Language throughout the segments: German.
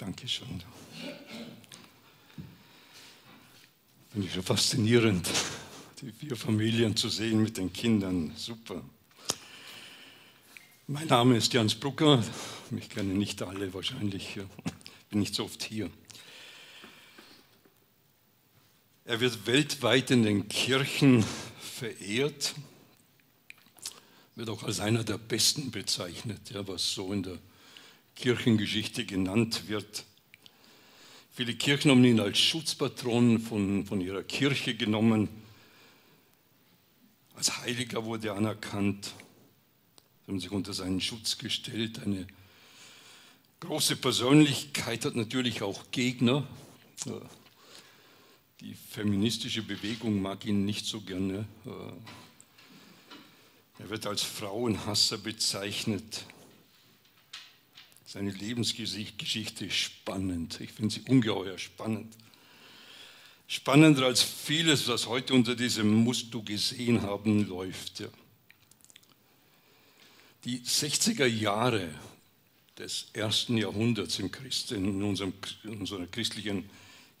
Dankeschön. Finde ich schon faszinierend, die vier Familien zu sehen mit den Kindern. Super. Mein Name ist Jans Brucker. Mich kennen nicht alle wahrscheinlich. Ich bin nicht so oft hier. Er wird weltweit in den Kirchen verehrt, wird auch als einer der Besten bezeichnet, ja, was so in der Kirchengeschichte genannt wird. Viele Kirchen haben ihn als Schutzpatron von, von ihrer Kirche genommen. Als Heiliger wurde er anerkannt. Sie haben sich unter seinen Schutz gestellt. Eine große Persönlichkeit hat natürlich auch Gegner. Die feministische Bewegung mag ihn nicht so gerne. Er wird als Frauenhasser bezeichnet. Seine Lebensgeschichte ist spannend. Ich finde sie ungeheuer spannend. Spannender als vieles, was heute unter diesem Musst du gesehen haben läuft. Die 60er Jahre des ersten Jahrhunderts in, Christ, in, unserem, in unserer christlichen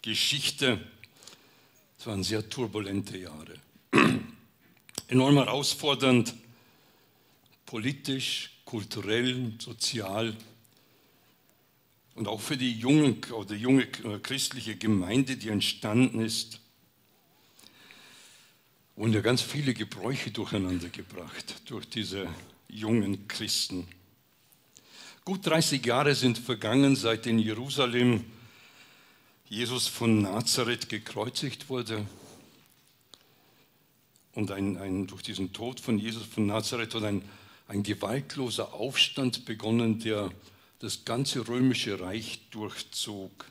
Geschichte, das waren sehr turbulente Jahre. Enorm herausfordernd, politisch, kulturell, sozial und auch für die junge, oder junge äh, christliche Gemeinde, die entstanden ist, wurden ja ganz viele Gebräuche durcheinander gebracht durch diese jungen Christen. Gut 30 Jahre sind vergangen, seit in Jerusalem Jesus von Nazareth gekreuzigt wurde. Und ein, ein, durch diesen Tod von Jesus von Nazareth hat ein, ein gewaltloser Aufstand begonnen, der das ganze römische Reich durchzog.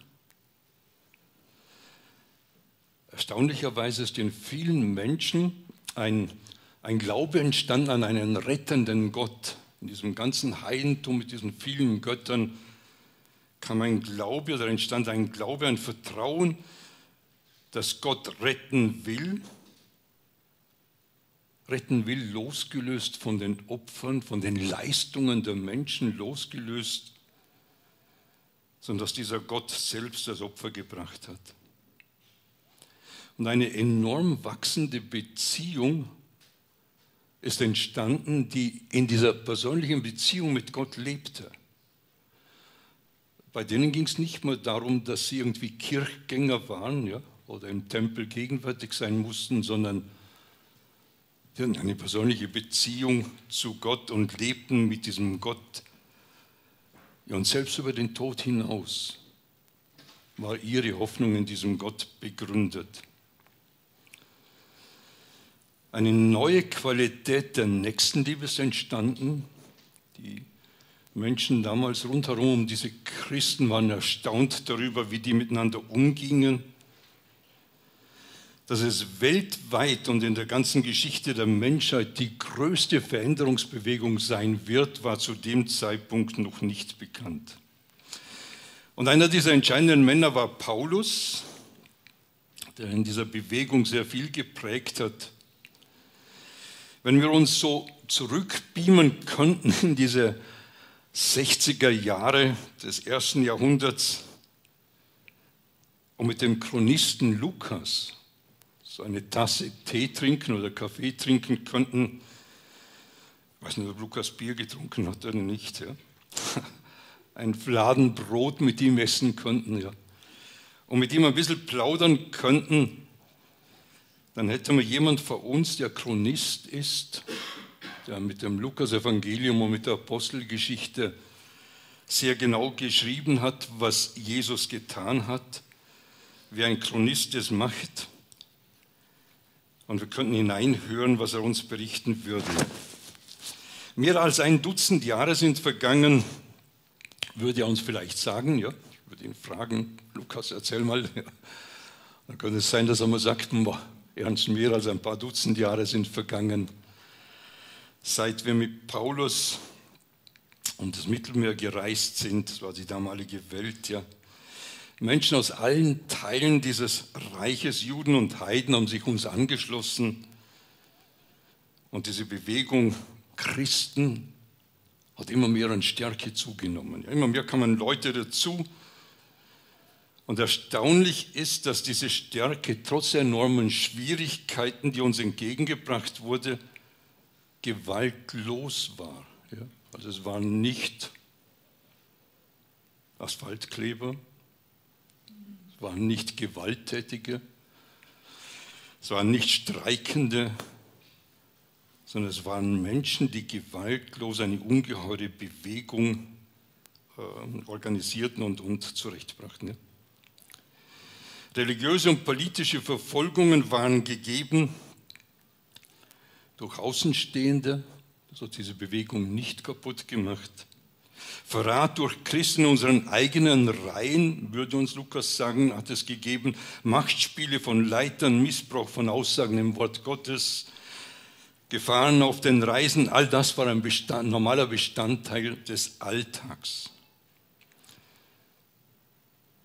Erstaunlicherweise ist in vielen Menschen ein, ein Glaube entstanden an einen rettenden Gott. In diesem ganzen Heidentum mit diesen vielen Göttern kam ein Glaube oder entstand ein Glaube, ein Vertrauen, dass Gott retten will. Retten will, losgelöst von den Opfern, von den Leistungen der Menschen, losgelöst sondern dass dieser Gott selbst das Opfer gebracht hat. Und eine enorm wachsende Beziehung ist entstanden, die in dieser persönlichen Beziehung mit Gott lebte. Bei denen ging es nicht mehr darum, dass sie irgendwie Kirchgänger waren ja, oder im Tempel gegenwärtig sein mussten, sondern sie hatten eine persönliche Beziehung zu Gott und lebten mit diesem Gott ja, und selbst über den Tod hinaus war ihre Hoffnung in diesem Gott begründet. Eine neue Qualität der Nächstenliebe ist entstanden. Die Menschen damals rundherum um diese Christen waren erstaunt darüber, wie die miteinander umgingen dass es weltweit und in der ganzen Geschichte der Menschheit die größte Veränderungsbewegung sein wird, war zu dem Zeitpunkt noch nicht bekannt. Und einer dieser entscheidenden Männer war Paulus, der in dieser Bewegung sehr viel geprägt hat. Wenn wir uns so zurückbeamen könnten in diese 60er Jahre des ersten Jahrhunderts und mit dem Chronisten Lukas, so eine Tasse Tee trinken oder Kaffee trinken könnten. Ich weiß nicht, ob Lukas Bier getrunken hat oder nicht. Ja. Ein Fladenbrot mit ihm essen könnten. Ja. Und mit ihm ein bisschen plaudern könnten, dann hätten wir jemand vor uns, der Chronist ist, der mit dem Lukas-Evangelium und mit der Apostelgeschichte sehr genau geschrieben hat, was Jesus getan hat, wie ein Chronist es macht und wir könnten hineinhören, was er uns berichten würde. Mehr als ein Dutzend Jahre sind vergangen, würde er uns vielleicht sagen, ja, ich würde ihn fragen, Lukas, erzähl mal. Ja. Dann könnte es sein, dass er mal sagt, ernst, mehr als ein paar Dutzend Jahre sind vergangen, seit wir mit Paulus um das Mittelmeer gereist sind, das war die damalige Welt, ja, Menschen aus allen Teilen dieses Reiches, Juden und Heiden, haben sich uns angeschlossen. Und diese Bewegung Christen hat immer mehr an Stärke zugenommen. Immer mehr kamen Leute dazu, Und erstaunlich ist, dass diese Stärke trotz enormen Schwierigkeiten, die uns entgegengebracht wurde, gewaltlos war. Also es waren nicht Asphaltkleber, waren nicht Gewalttätige, es waren nicht Streikende, sondern es waren Menschen, die gewaltlos eine ungeheure Bewegung äh, organisierten und, und zurechtbrachten. Ja? Religiöse und politische Verfolgungen waren gegeben durch Außenstehende, das hat diese Bewegung nicht kaputt gemacht. Verrat durch Christen in unseren eigenen Reihen, würde uns Lukas sagen, hat es gegeben. Machtspiele von Leitern, Missbrauch von Aussagen im Wort Gottes, Gefahren auf den Reisen, all das war ein Bestand, normaler Bestandteil des Alltags.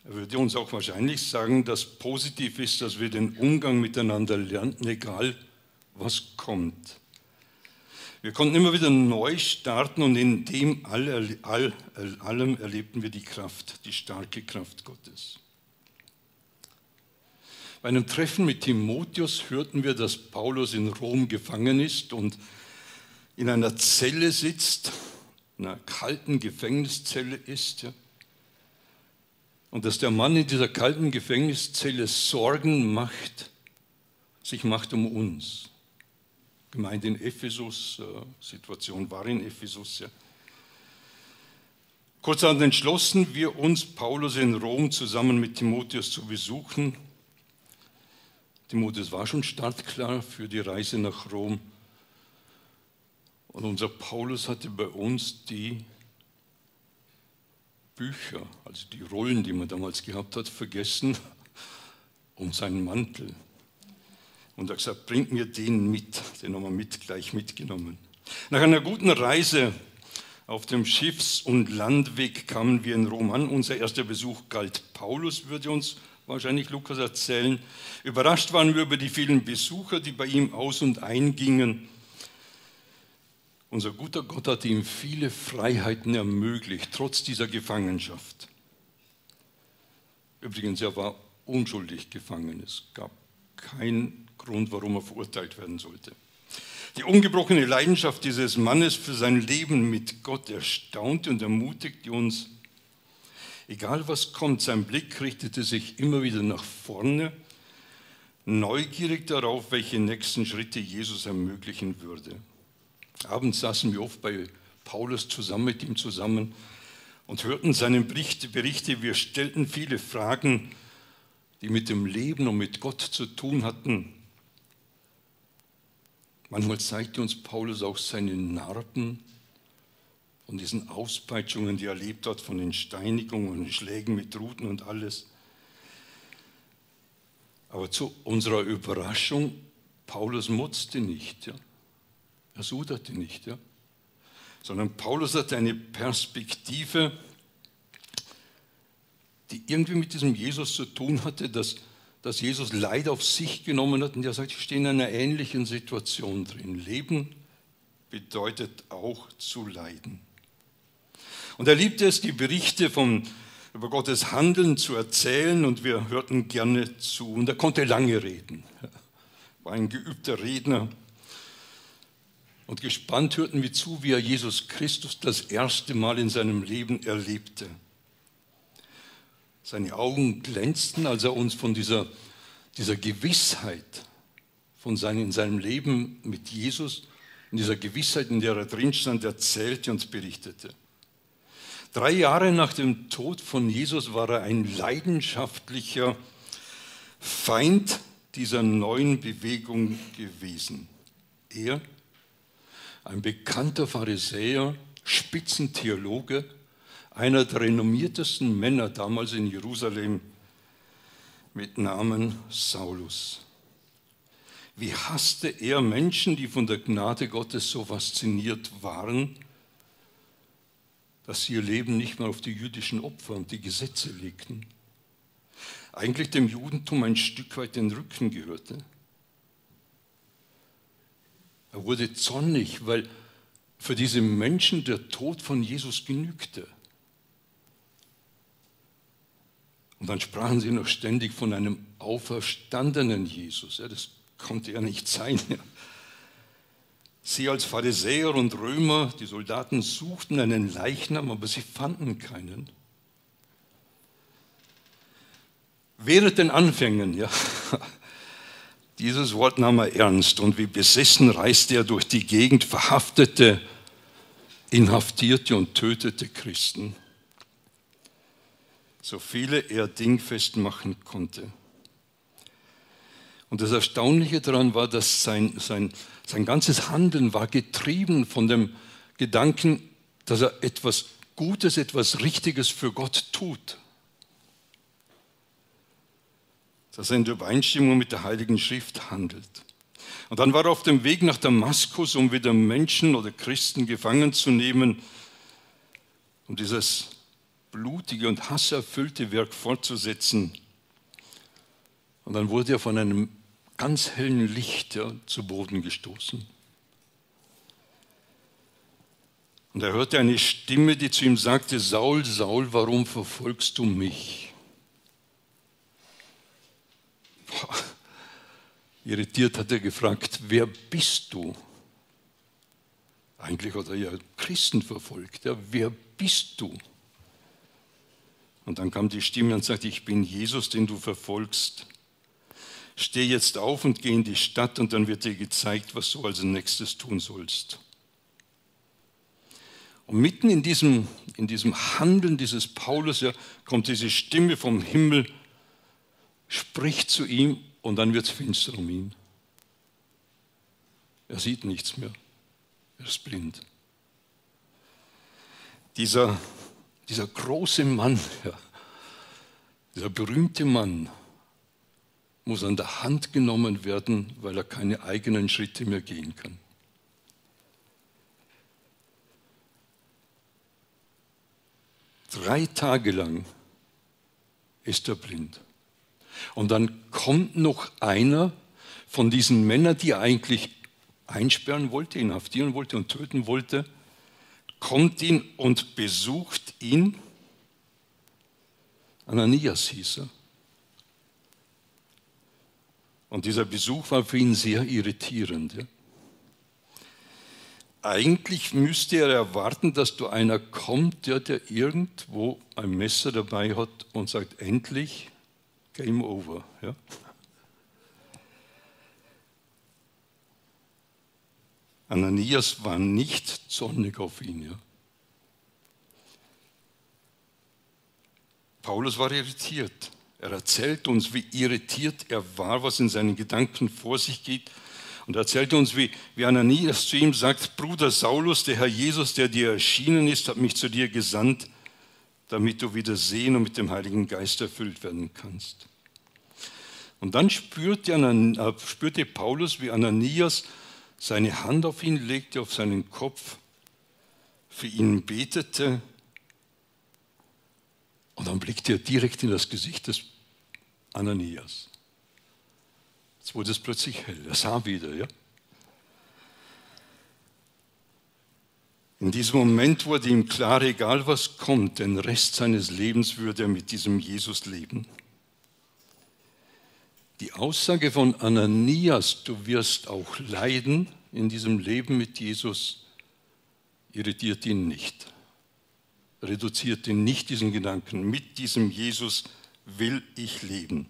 Er würde uns auch wahrscheinlich sagen, dass positiv ist, dass wir den Umgang miteinander lernen, egal was kommt. Wir konnten immer wieder neu starten und in dem all, all, allem erlebten wir die Kraft, die starke Kraft Gottes. Bei einem Treffen mit Timotheus hörten wir, dass Paulus in Rom gefangen ist und in einer Zelle sitzt, in einer kalten Gefängniszelle ist. Ja. Und dass der Mann in dieser kalten Gefängniszelle Sorgen macht, sich macht um uns. Gemeinde in Ephesus, äh, Situation war in Ephesus. Ja. Kurzerhand entschlossen wir uns, Paulus in Rom zusammen mit Timotheus zu besuchen. Timotheus war schon startklar für die Reise nach Rom. Und unser Paulus hatte bei uns die Bücher, also die Rollen, die man damals gehabt hat, vergessen und seinen Mantel. Und hat gesagt, bringt mir den mit. Den haben wir mit, gleich mitgenommen. Nach einer guten Reise auf dem Schiffs- und Landweg kamen wir in Rom an. Unser erster Besuch galt Paulus, würde uns wahrscheinlich Lukas erzählen. Überrascht waren wir über die vielen Besucher, die bei ihm aus und eingingen. Unser guter Gott hat ihm viele Freiheiten ermöglicht, trotz dieser Gefangenschaft. Übrigens, er war unschuldig gefangen. Es gab keinen Grund, warum er verurteilt werden sollte. Die ungebrochene Leidenschaft dieses Mannes für sein Leben mit Gott erstaunte und ermutigte uns. Egal was kommt, sein Blick richtete sich immer wieder nach vorne, neugierig darauf, welche nächsten Schritte Jesus ermöglichen würde. Abends saßen wir oft bei Paulus zusammen mit ihm zusammen und hörten seine Berichte. Wir stellten viele Fragen, die mit dem Leben und mit Gott zu tun hatten. Manchmal zeigte uns Paulus auch seine Narben von diesen Auspeitschungen, die er erlebt hat, von den Steinigungen und Schlägen mit Ruten und alles. Aber zu unserer Überraschung, Paulus mutzte nicht. Ja. Er suderte nicht, ja? sondern Paulus hatte eine Perspektive, die irgendwie mit diesem Jesus zu tun hatte, dass, dass Jesus Leid auf sich genommen hat und er sagt, ich stehe in einer ähnlichen Situation drin. Leben bedeutet auch zu leiden. Und er liebte es, die Berichte von, über Gottes Handeln zu erzählen und wir hörten gerne zu. Und er konnte lange reden. War ein geübter Redner. Und gespannt hörten wir zu, wie er Jesus Christus das erste Mal in seinem Leben erlebte. Seine Augen glänzten, als er uns von dieser, dieser Gewissheit von seinem, in seinem Leben mit Jesus, in dieser Gewissheit, in der er drin stand, erzählte und berichtete. Drei Jahre nach dem Tod von Jesus war er ein leidenschaftlicher Feind dieser neuen Bewegung gewesen. Er ein bekannter Pharisäer, Spitzentheologe, einer der renommiertesten Männer damals in Jerusalem mit Namen Saulus. Wie hasste er Menschen, die von der Gnade Gottes so fasziniert waren, dass sie ihr Leben nicht mehr auf die jüdischen Opfer und die Gesetze legten. Eigentlich dem Judentum ein Stück weit den Rücken gehörte. Er wurde zornig, weil für diese Menschen der Tod von Jesus genügte. Und dann sprachen sie noch ständig von einem auferstandenen Jesus. Ja, das konnte ja nicht sein. Ja. Sie als Pharisäer und Römer, die Soldaten suchten einen Leichnam, aber sie fanden keinen. Während den Anfängen, ja, dieses Wort nahm er ernst und wie besessen reiste er durch die Gegend, verhaftete, inhaftierte und tötete Christen, so viele er dingfest machen konnte. Und das Erstaunliche daran war, dass sein, sein, sein ganzes Handeln war getrieben von dem Gedanken, dass er etwas Gutes, etwas Richtiges für Gott tut. Dass er in Übereinstimmung mit der Heiligen Schrift handelt. Und dann war er auf dem Weg nach Damaskus, um wieder Menschen oder Christen gefangen zu nehmen, um dieses blutige und hasserfüllte Werk fortzusetzen. Und dann wurde er von einem ganz hellen Licht zu Boden gestoßen. Und er hörte eine Stimme, die zu ihm sagte, Saul, Saul, warum verfolgst du mich? Boah. Irritiert hat er gefragt, wer bist du? Eigentlich hat er ja Christen verfolgt. Ja, wer bist du? Und dann kam die Stimme und sagte, ich bin Jesus, den du verfolgst steh jetzt auf und geh in die Stadt und dann wird dir gezeigt, was du als nächstes tun sollst. Und mitten in diesem, in diesem Handeln dieses Paulus ja, kommt diese Stimme vom Himmel, spricht zu ihm und dann wird es finster um ihn. Er sieht nichts mehr. Er ist blind. Dieser, dieser große Mann, ja, dieser berühmte Mann, muss an der Hand genommen werden, weil er keine eigenen Schritte mehr gehen kann. Drei Tage lang ist er blind. Und dann kommt noch einer von diesen Männern, die er eigentlich einsperren wollte, inhaftieren wollte und töten wollte, kommt ihn und besucht ihn. Ananias hieß er. Und dieser Besuch war für ihn sehr irritierend. Ja? Eigentlich müsste er erwarten, dass da einer kommt, der, der irgendwo ein Messer dabei hat und sagt, endlich, Game over. Ja? Ananias war nicht zornig auf ihn. Ja? Paulus war irritiert. Er erzählt uns, wie irritiert er war, was in seinen Gedanken vor sich geht. Und er erzählt uns, wie, wie Ananias zu ihm sagt, Bruder Saulus, der Herr Jesus, der dir erschienen ist, hat mich zu dir gesandt, damit du wieder sehen und mit dem Heiligen Geist erfüllt werden kannst. Und dann spürte, äh, spürte Paulus, wie Ananias seine Hand auf ihn legte, auf seinen Kopf, für ihn betete. Und dann blickte er direkt in das Gesicht des Ananias. Jetzt wurde es plötzlich hell. Er sah wieder, ja. In diesem Moment wurde ihm klar, egal was kommt, den Rest seines Lebens würde er mit diesem Jesus leben. Die Aussage von Ananias, du wirst auch leiden in diesem Leben mit Jesus, irritiert ihn nicht, reduziert ihn nicht diesen Gedanken. Mit diesem Jesus will ich leben.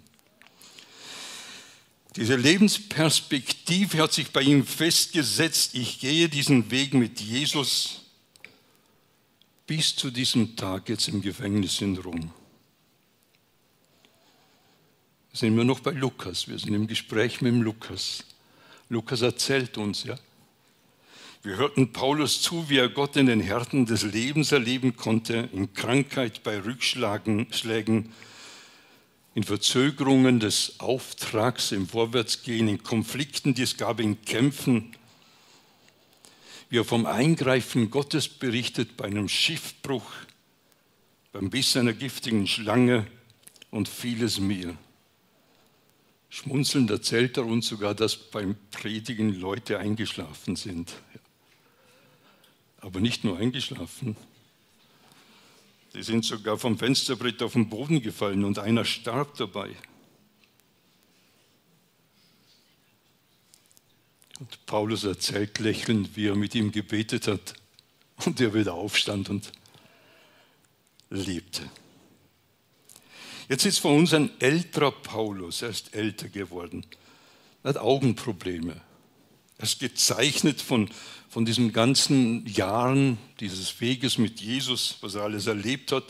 Diese Lebensperspektive hat sich bei ihm festgesetzt. Ich gehe diesen Weg mit Jesus bis zu diesem Tag jetzt im Gefängnis in Rom. Sind immer noch bei Lukas. Wir sind im Gespräch mit dem Lukas. Lukas erzählt uns, ja. Wir hörten Paulus zu, wie er Gott in den Härten des Lebens erleben konnte, in Krankheit, bei Rückschlägen, in Verzögerungen des Auftrags, im Vorwärtsgehen, in Konflikten, die es gab, in Kämpfen. Wie er vom Eingreifen Gottes berichtet bei einem Schiffbruch, beim Biss einer giftigen Schlange und vieles mehr. Schmunzelnd erzählt er uns sogar, dass beim Predigen Leute eingeschlafen sind. Aber nicht nur eingeschlafen, Die sind sogar vom Fensterbrett auf den Boden gefallen und einer starb dabei. Und Paulus erzählt lächelnd, wie er mit ihm gebetet hat und er wieder aufstand und lebte. Jetzt ist vor uns ein älterer Paulus, er ist älter geworden. Er hat Augenprobleme. Er ist gezeichnet von, von diesen ganzen Jahren dieses Weges mit Jesus, was er alles erlebt hat.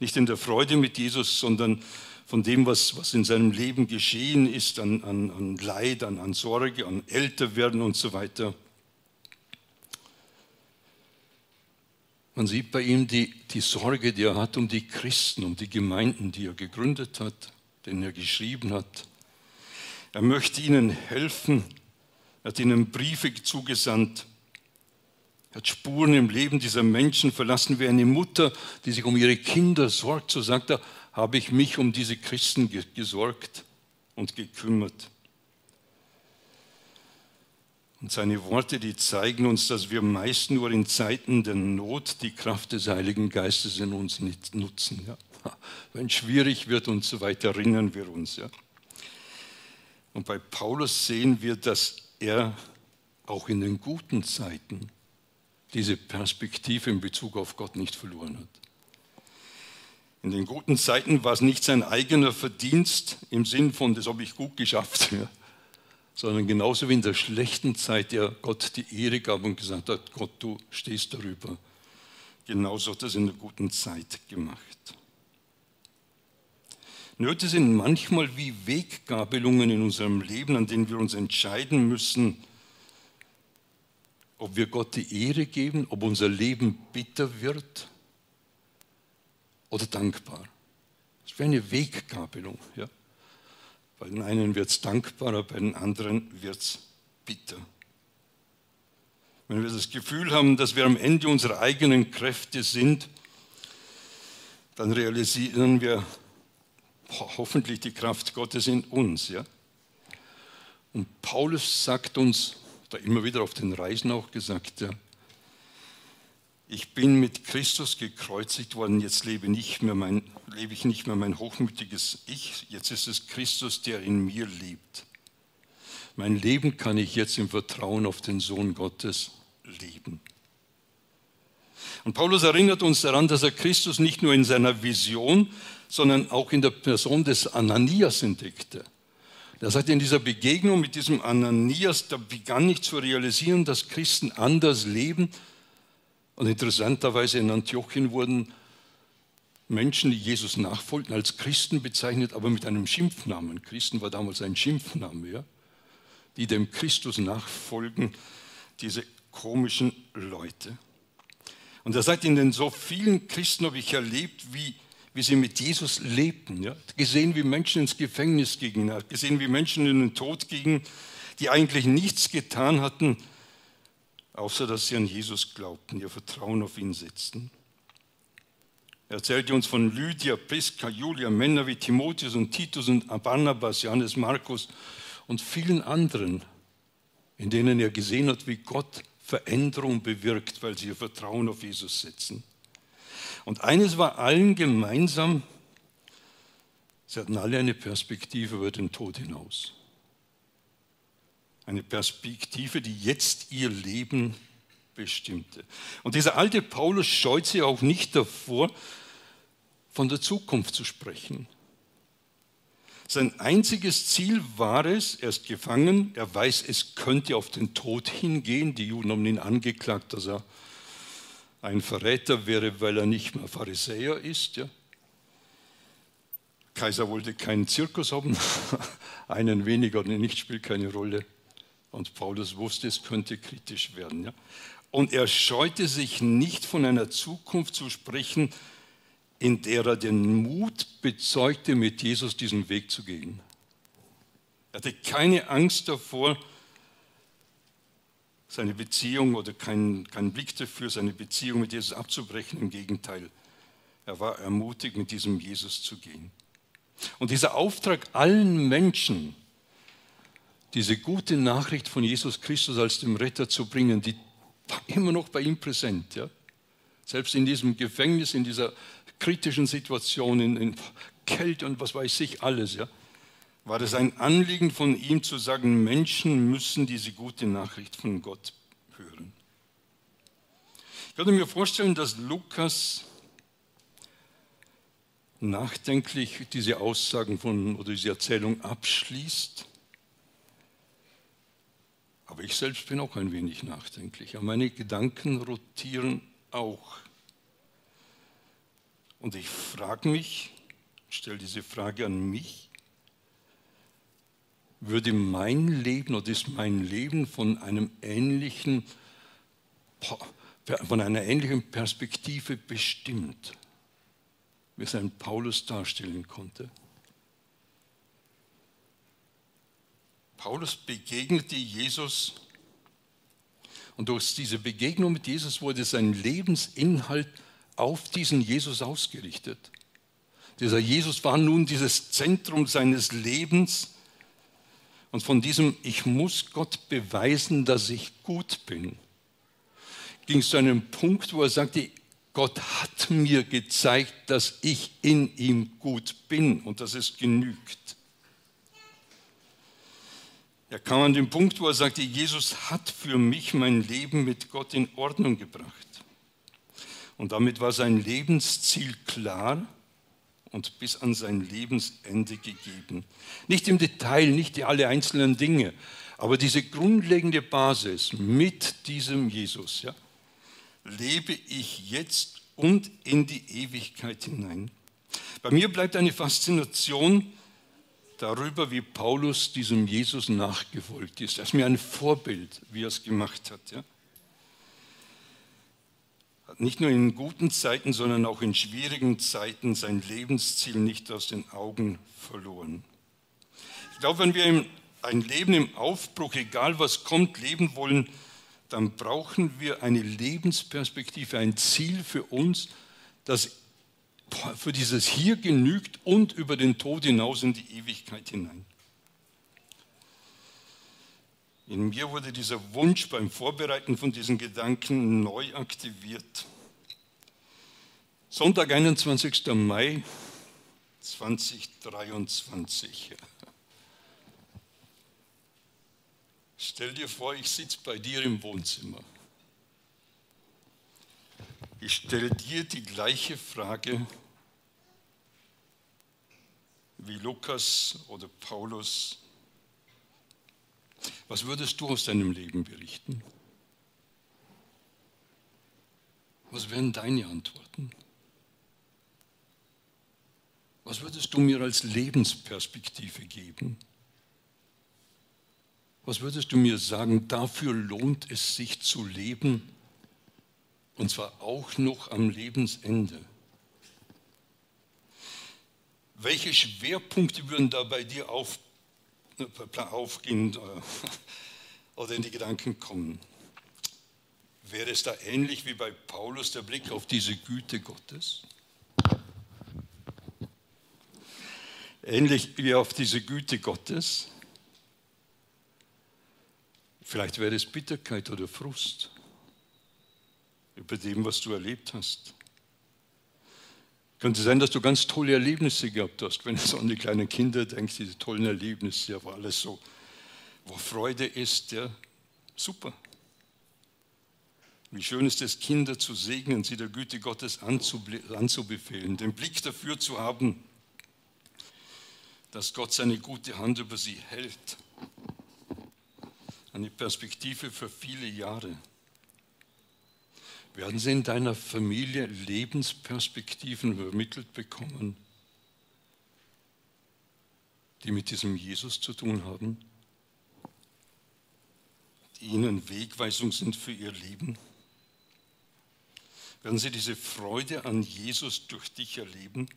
Nicht in der Freude mit Jesus, sondern von dem, was, was in seinem Leben geschehen ist, an, an, an Leid, an, an Sorge, an Älterwerden und so weiter. Man sieht bei ihm die, die Sorge, die er hat um die Christen, um die Gemeinden, die er gegründet hat, denen er geschrieben hat. Er möchte ihnen helfen. Er hat ihnen Briefe zugesandt. Er hat Spuren im Leben dieser Menschen verlassen, wie eine Mutter, die sich um ihre Kinder sorgt. So sagt er, habe ich mich um diese Christen gesorgt und gekümmert. Und seine Worte, die zeigen uns, dass wir meist nur in Zeiten der Not die Kraft des Heiligen Geistes in uns nicht nutzen. Ja. Wenn schwierig wird und so weiter, erinnern wir uns. Ja. Und bei Paulus sehen wir, dass er auch in den guten Zeiten diese Perspektive in Bezug auf Gott nicht verloren hat. In den guten Zeiten war es nicht sein eigener Verdienst im Sinn von, das habe ich gut geschafft, ja, sondern genauso wie in der schlechten Zeit der Gott die Ehre gab und gesagt hat, Gott, du stehst darüber. Genauso hat er es in der guten Zeit gemacht. Nöte sind manchmal wie Weggabelungen in unserem Leben, an denen wir uns entscheiden müssen, ob wir Gott die Ehre geben, ob unser Leben bitter wird oder dankbar. Das wäre eine Weggabelung. Ja? Bei den einen wird es dankbarer, bei den anderen wird es bitter. Wenn wir das Gefühl haben, dass wir am Ende unserer eigenen Kräfte sind, dann realisieren wir hoffentlich die Kraft Gottes in uns. Ja? Und Paulus sagt uns, da immer wieder auf den Reisen auch gesagt, ja, ich bin mit Christus gekreuzigt worden, jetzt lebe, nicht mehr mein, lebe ich nicht mehr mein hochmütiges Ich, jetzt ist es Christus, der in mir lebt. Mein Leben kann ich jetzt im Vertrauen auf den Sohn Gottes leben. Und Paulus erinnert uns daran, dass er Christus nicht nur in seiner Vision, sondern auch in der Person des Ananias entdeckte. Er sagt, in dieser Begegnung mit diesem Ananias, da begann ich zu realisieren, dass Christen anders leben, und interessanterweise in Antiochien wurden Menschen, die Jesus nachfolgten, als Christen bezeichnet, aber mit einem Schimpfnamen. Christen war damals ein Schimpfname, ja? die dem Christus nachfolgen, diese komischen Leute. Und er sagt, in den so vielen Christen habe ich erlebt, wie, wie sie mit Jesus lebten. Ja? Gesehen, wie Menschen ins Gefängnis gingen, gesehen, wie Menschen in den Tod gingen, die eigentlich nichts getan hatten, außer dass sie an Jesus glaubten, ihr Vertrauen auf ihn setzten. Er erzählte uns von Lydia, Priska, Julia, Männer wie Timotheus und Titus und Barnabas, Johannes, Markus und vielen anderen, in denen er gesehen hat, wie Gott Veränderung bewirkt, weil sie ihr Vertrauen auf Jesus setzen. Und eines war allen gemeinsam, sie hatten alle eine Perspektive über den Tod hinaus. Eine Perspektive, die jetzt ihr Leben bestimmte. Und dieser alte Paulus scheut sich auch nicht davor, von der Zukunft zu sprechen. Sein einziges Ziel war es, er ist gefangen, er weiß, es könnte auf den Tod hingehen. Die Juden haben ihn angeklagt, dass er ein Verräter wäre, weil er nicht mehr Pharisäer ist. Ja. Kaiser wollte keinen Zirkus haben, einen weniger nicht, spielt keine Rolle. Und Paulus wusste, es könnte kritisch werden. Ja? Und er scheute sich nicht von einer Zukunft zu sprechen, in der er den Mut bezeugte, mit Jesus diesen Weg zu gehen. Er hatte keine Angst davor, seine Beziehung oder keinen kein Blick dafür, seine Beziehung mit Jesus abzubrechen. Im Gegenteil, er war ermutigt, mit diesem Jesus zu gehen. Und dieser Auftrag allen Menschen, diese gute Nachricht von Jesus Christus als dem Retter zu bringen, die war immer noch bei ihm präsent. Ja? Selbst in diesem Gefängnis, in dieser kritischen Situationen, in Kälte und was weiß ich alles, ja, war es ein Anliegen von ihm zu sagen, Menschen müssen diese gute Nachricht von Gott hören. Ich könnte mir vorstellen, dass Lukas nachdenklich diese Aussagen von oder diese Erzählung abschließt. Aber ich selbst bin auch ein wenig nachdenklich. Aber meine Gedanken rotieren auch. Und ich frage mich, stelle diese Frage an mich, würde mein Leben oder ist mein Leben von einem ähnlichen, von einer ähnlichen Perspektive bestimmt? wie es ein Paulus darstellen konnte. Paulus begegnete Jesus und durch diese Begegnung mit Jesus wurde sein Lebensinhalt auf diesen Jesus ausgerichtet. Dieser Jesus war nun dieses Zentrum seines Lebens und von diesem Ich muss Gott beweisen, dass ich gut bin, ging es zu einem Punkt, wo er sagte, Gott hat mir gezeigt, dass ich in ihm gut bin und dass es genügt. Er kam an den Punkt, wo er sagte, Jesus hat für mich mein Leben mit Gott in Ordnung gebracht. Und damit war sein Lebensziel klar und bis an sein Lebensende gegeben. Nicht im Detail, nicht alle einzelnen Dinge, aber diese grundlegende Basis mit diesem Jesus. Ja, lebe ich jetzt und in die Ewigkeit hinein. Bei mir bleibt eine Faszination darüber, wie Paulus diesem Jesus nachgefolgt ist. Er ist mir ein Vorbild, wie er es gemacht hat. Ja? Hat nicht nur in guten Zeiten, sondern auch in schwierigen Zeiten sein Lebensziel nicht aus den Augen verloren. Ich glaube, wenn wir ein Leben im Aufbruch, egal was kommt, leben wollen, dann brauchen wir eine Lebensperspektive, ein Ziel für uns, das für dieses Hier genügt und über den Tod hinaus in die Ewigkeit hinein. In mir wurde dieser Wunsch beim Vorbereiten von diesen Gedanken neu aktiviert. Sonntag, 21. Mai 2023. Stell dir vor, ich sitze bei dir im Wohnzimmer. Ich stelle dir die gleiche Frage wie Lukas oder Paulus. Was würdest du aus deinem Leben berichten? Was wären deine Antworten? Was würdest du mir als Lebensperspektive geben? Was würdest du mir sagen, dafür lohnt es sich zu leben und zwar auch noch am Lebensende? Welche Schwerpunkte würden da bei dir auf, aufgehen äh, oder in die Gedanken kommen? Wäre es da ähnlich wie bei Paulus der Blick auf diese Güte Gottes? Ähnlich wie auf diese Güte Gottes? Vielleicht wäre es Bitterkeit oder Frust über dem, was du erlebt hast. Könnte sein, dass du ganz tolle Erlebnisse gehabt hast, wenn du an die kleinen Kinder denkst, diese tollen Erlebnisse, ja, wo alles so, wo Freude ist, ja, super. Wie schön ist es, Kinder zu segnen, sie der Güte Gottes anzubefehlen, den Blick dafür zu haben, dass Gott seine gute Hand über sie hält eine Perspektive für viele Jahre. Werden Sie in deiner Familie Lebensperspektiven übermittelt bekommen, die mit diesem Jesus zu tun haben, die Ihnen Wegweisung sind für Ihr Leben? Werden Sie diese Freude an Jesus durch dich erleben?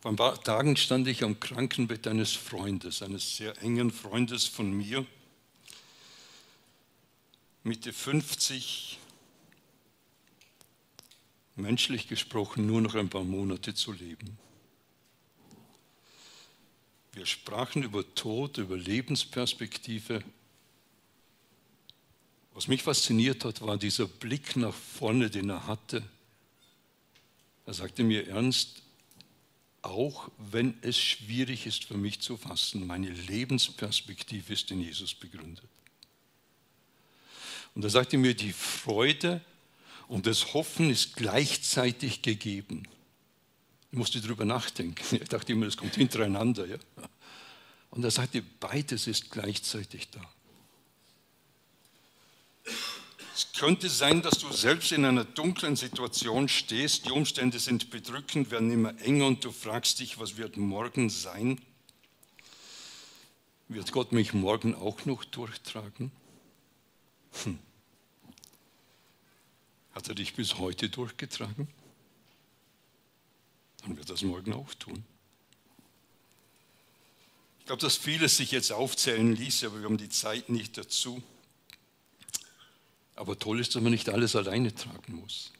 Vor ein paar Tagen stand ich am Krankenbett eines Freundes, eines sehr engen Freundes von mir, Mitte 50, menschlich gesprochen nur noch ein paar Monate zu leben. Wir sprachen über Tod, über Lebensperspektive. Was mich fasziniert hat, war dieser Blick nach vorne, den er hatte Er sagte mir ernst, auch wenn es schwierig ist für mich zu fassen, meine Lebensperspektive ist in Jesus begründet. Und er sagte mir, die Freude und das Hoffen ist gleichzeitig gegeben. Ich musste darüber nachdenken. Ich dachte immer, das kommt hintereinander. Ja? Und er sagte, beides ist gleichzeitig da. Es könnte sein, dass du selbst in einer dunklen Situation stehst, die Umstände sind bedrückend, werden immer enger und du fragst dich, was wird morgen sein? Wird Gott mich morgen auch noch durchtragen? Hm. Hat er dich bis heute durchgetragen? Dann wird er es morgen auch tun. Ich glaube, dass vieles sich jetzt aufzählen ließ, aber wir haben die Zeit nicht dazu. Aber toll ist, dass man nicht alles alleine tragen muss.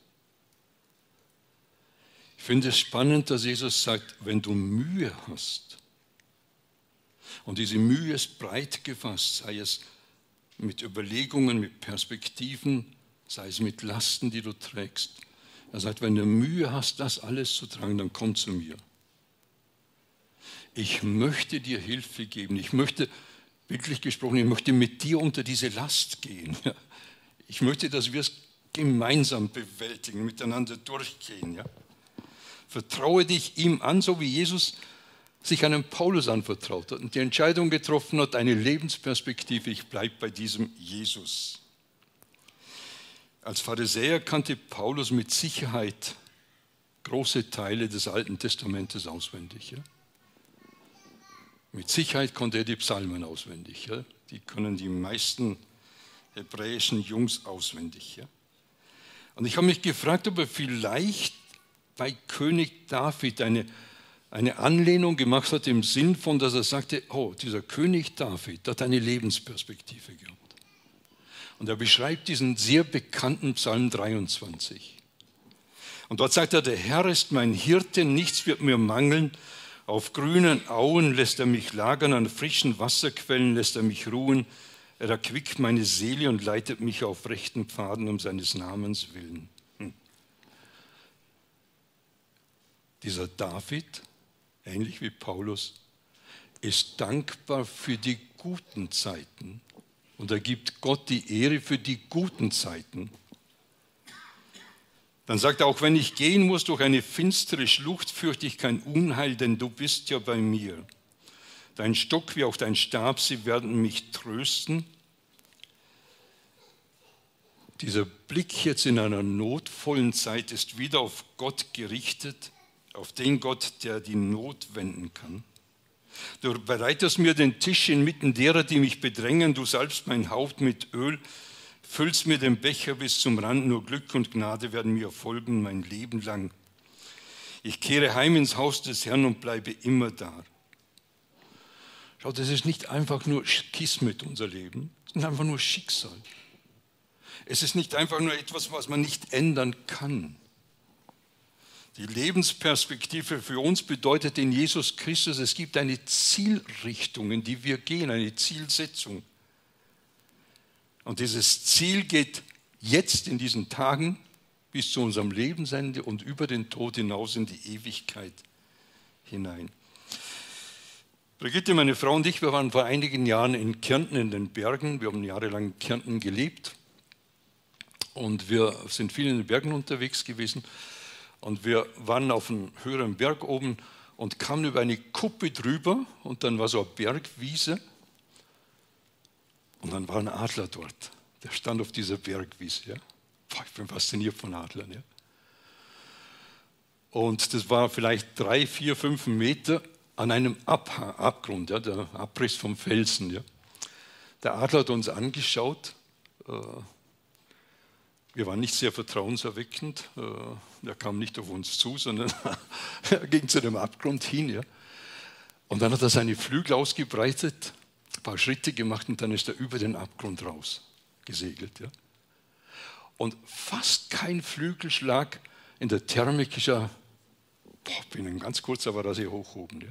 Ich finde es spannend, dass Jesus sagt, wenn du Mühe hast, und diese Mühe ist breit gefasst, sei es mit Überlegungen, mit Perspektiven, sei es mit Lasten, die du trägst. Er sagt, wenn du Mühe hast, das alles zu tragen, dann komm zu mir. Ich möchte dir Hilfe geben. Ich möchte, wirklich gesprochen, ich möchte mit dir unter diese Last gehen. Ich möchte, dass wir es gemeinsam bewältigen, miteinander durchgehen. Vertraue dich ihm an, so wie Jesus sich einem Paulus anvertraut hat und die Entscheidung getroffen hat, eine Lebensperspektive, ich bleibe bei diesem Jesus. Als Pharisäer kannte Paulus mit Sicherheit große Teile des Alten Testamentes auswendig. Ja? Mit Sicherheit konnte er die Psalmen auswendig. Ja? Die können die meisten hebräischen Jungs auswendig. Ja? Und ich habe mich gefragt, ob er vielleicht bei König David eine, eine Anlehnung gemacht hat im Sinn von, dass er sagte, oh, dieser König David hat eine Lebensperspektive gehabt. Und er beschreibt diesen sehr bekannten Psalm 23. Und dort sagt er, der Herr ist mein Hirte, nichts wird mir mangeln. Auf grünen Auen lässt er mich lagern, an frischen Wasserquellen lässt er mich ruhen. Er erquickt meine Seele und leitet mich auf rechten Pfaden um seines Namens willen. Hm. Dieser David, ähnlich wie Paulus, ist dankbar für die guten Zeiten und er gibt Gott die Ehre für die guten Zeiten. Dann sagt er, auch wenn ich gehen muss durch eine finstere Schlucht, fürchte ich kein Unheil, denn du bist ja bei mir. Dein Stock wie auch dein Stab, sie werden mich trösten. Dieser Blick jetzt in einer notvollen Zeit ist wieder auf Gott gerichtet, auf den Gott, der die Not wenden kann. Du bereitest mir den Tisch inmitten derer, die mich bedrängen, du salbst mein Haupt mit Öl, füllst mir den Becher bis zum Rand, nur Glück und Gnade werden mir folgen mein Leben lang. Ich kehre heim ins Haus des Herrn und bleibe immer da. Schau, das ist nicht einfach nur Kismet, unser Leben. Das ist einfach nur Schicksal. Es ist nicht einfach nur etwas, was man nicht ändern kann. Die Lebensperspektive für uns bedeutet in Jesus Christus, es gibt eine Zielrichtung, in die wir gehen, eine Zielsetzung. Und dieses Ziel geht jetzt in diesen Tagen bis zu unserem Lebensende und über den Tod hinaus in die Ewigkeit hinein. Brigitte, meine Frau und ich, wir waren vor einigen Jahren in Kärnten in den Bergen. Wir haben jahrelang in Kärnten gelebt und wir sind viel in den Bergen unterwegs gewesen. Und wir waren auf einem höheren Berg oben und kamen über eine Kuppe drüber und dann war so eine Bergwiese und dann war ein Adler dort. Der stand auf dieser Bergwiese. Ja. Ich bin fasziniert von Adlern. Ja. Und das war vielleicht drei, vier, fünf Meter an einem Ab Abgrund, ja, der Abriss vom Felsen. Ja. Der Adler hat uns angeschaut. Äh, wir waren nicht sehr vertrauenserweckend. Äh, er kam nicht auf uns zu, sondern er ging zu dem Abgrund hin. Ja. Und dann hat er seine Flügel ausgebreitet, ein paar Schritte gemacht und dann ist er über den Abgrund raus gesegelt. Ja. Und fast kein Flügelschlag in der Thermik ist er, boah, binnen ganz kurz, aber da sehr hoch oben. Ja.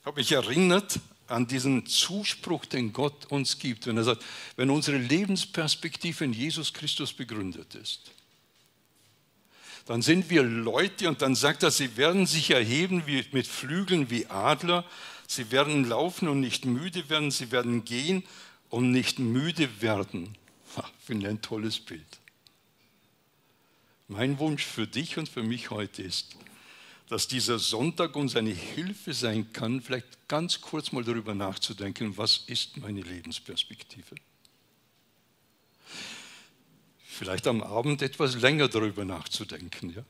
Ich habe mich erinnert an diesen Zuspruch, den Gott uns gibt, wenn er sagt, wenn unsere Lebensperspektive in Jesus Christus begründet ist, dann sind wir Leute und dann sagt er, sie werden sich erheben wie, mit Flügeln wie Adler, sie werden laufen und nicht müde werden, sie werden gehen und nicht müde werden. Finde ein tolles Bild. Mein Wunsch für dich und für mich heute ist, dass dieser Sonntag uns eine Hilfe sein kann, vielleicht ganz kurz mal darüber nachzudenken, was ist meine Lebensperspektive? Vielleicht am Abend etwas länger darüber nachzudenken. Ja?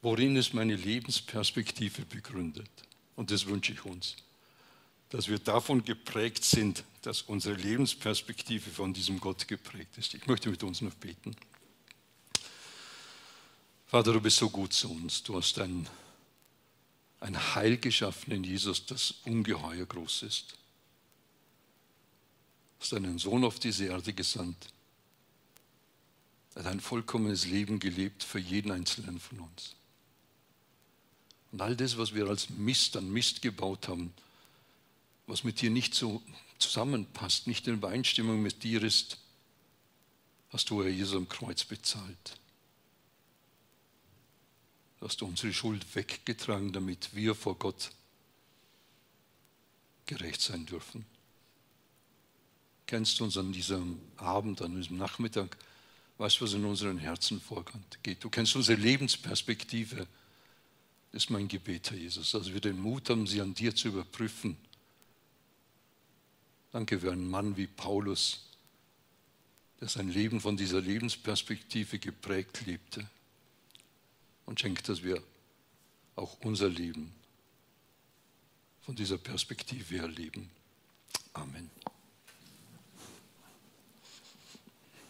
Worin ist meine Lebensperspektive begründet? Und das wünsche ich uns, dass wir davon geprägt sind, dass unsere Lebensperspektive von diesem Gott geprägt ist. Ich möchte mit uns noch beten. Vater, du bist so gut zu uns. Du hast ein, ein Heil geschaffen in Jesus, das ungeheuer groß ist. Du hast deinen Sohn auf diese Erde gesandt. Er hat ein vollkommenes Leben gelebt für jeden Einzelnen von uns. Und all das, was wir als Mist an Mist gebaut haben, was mit dir nicht so zusammenpasst, nicht in Übereinstimmung mit dir ist, hast du, Herr Jesus, am Kreuz bezahlt hast du unsere Schuld weggetragen, damit wir vor Gott gerecht sein dürfen. Kennst du uns an diesem Abend, an diesem Nachmittag, weißt du, was in unseren Herzen vorgeht. Du kennst unsere Lebensperspektive. Das ist mein Gebet, Herr Jesus, dass wir den Mut haben, sie an dir zu überprüfen. Danke für einen Mann wie Paulus, der sein Leben von dieser Lebensperspektive geprägt lebte und schenkt, dass wir auch unser Leben von dieser Perspektive erleben. Amen.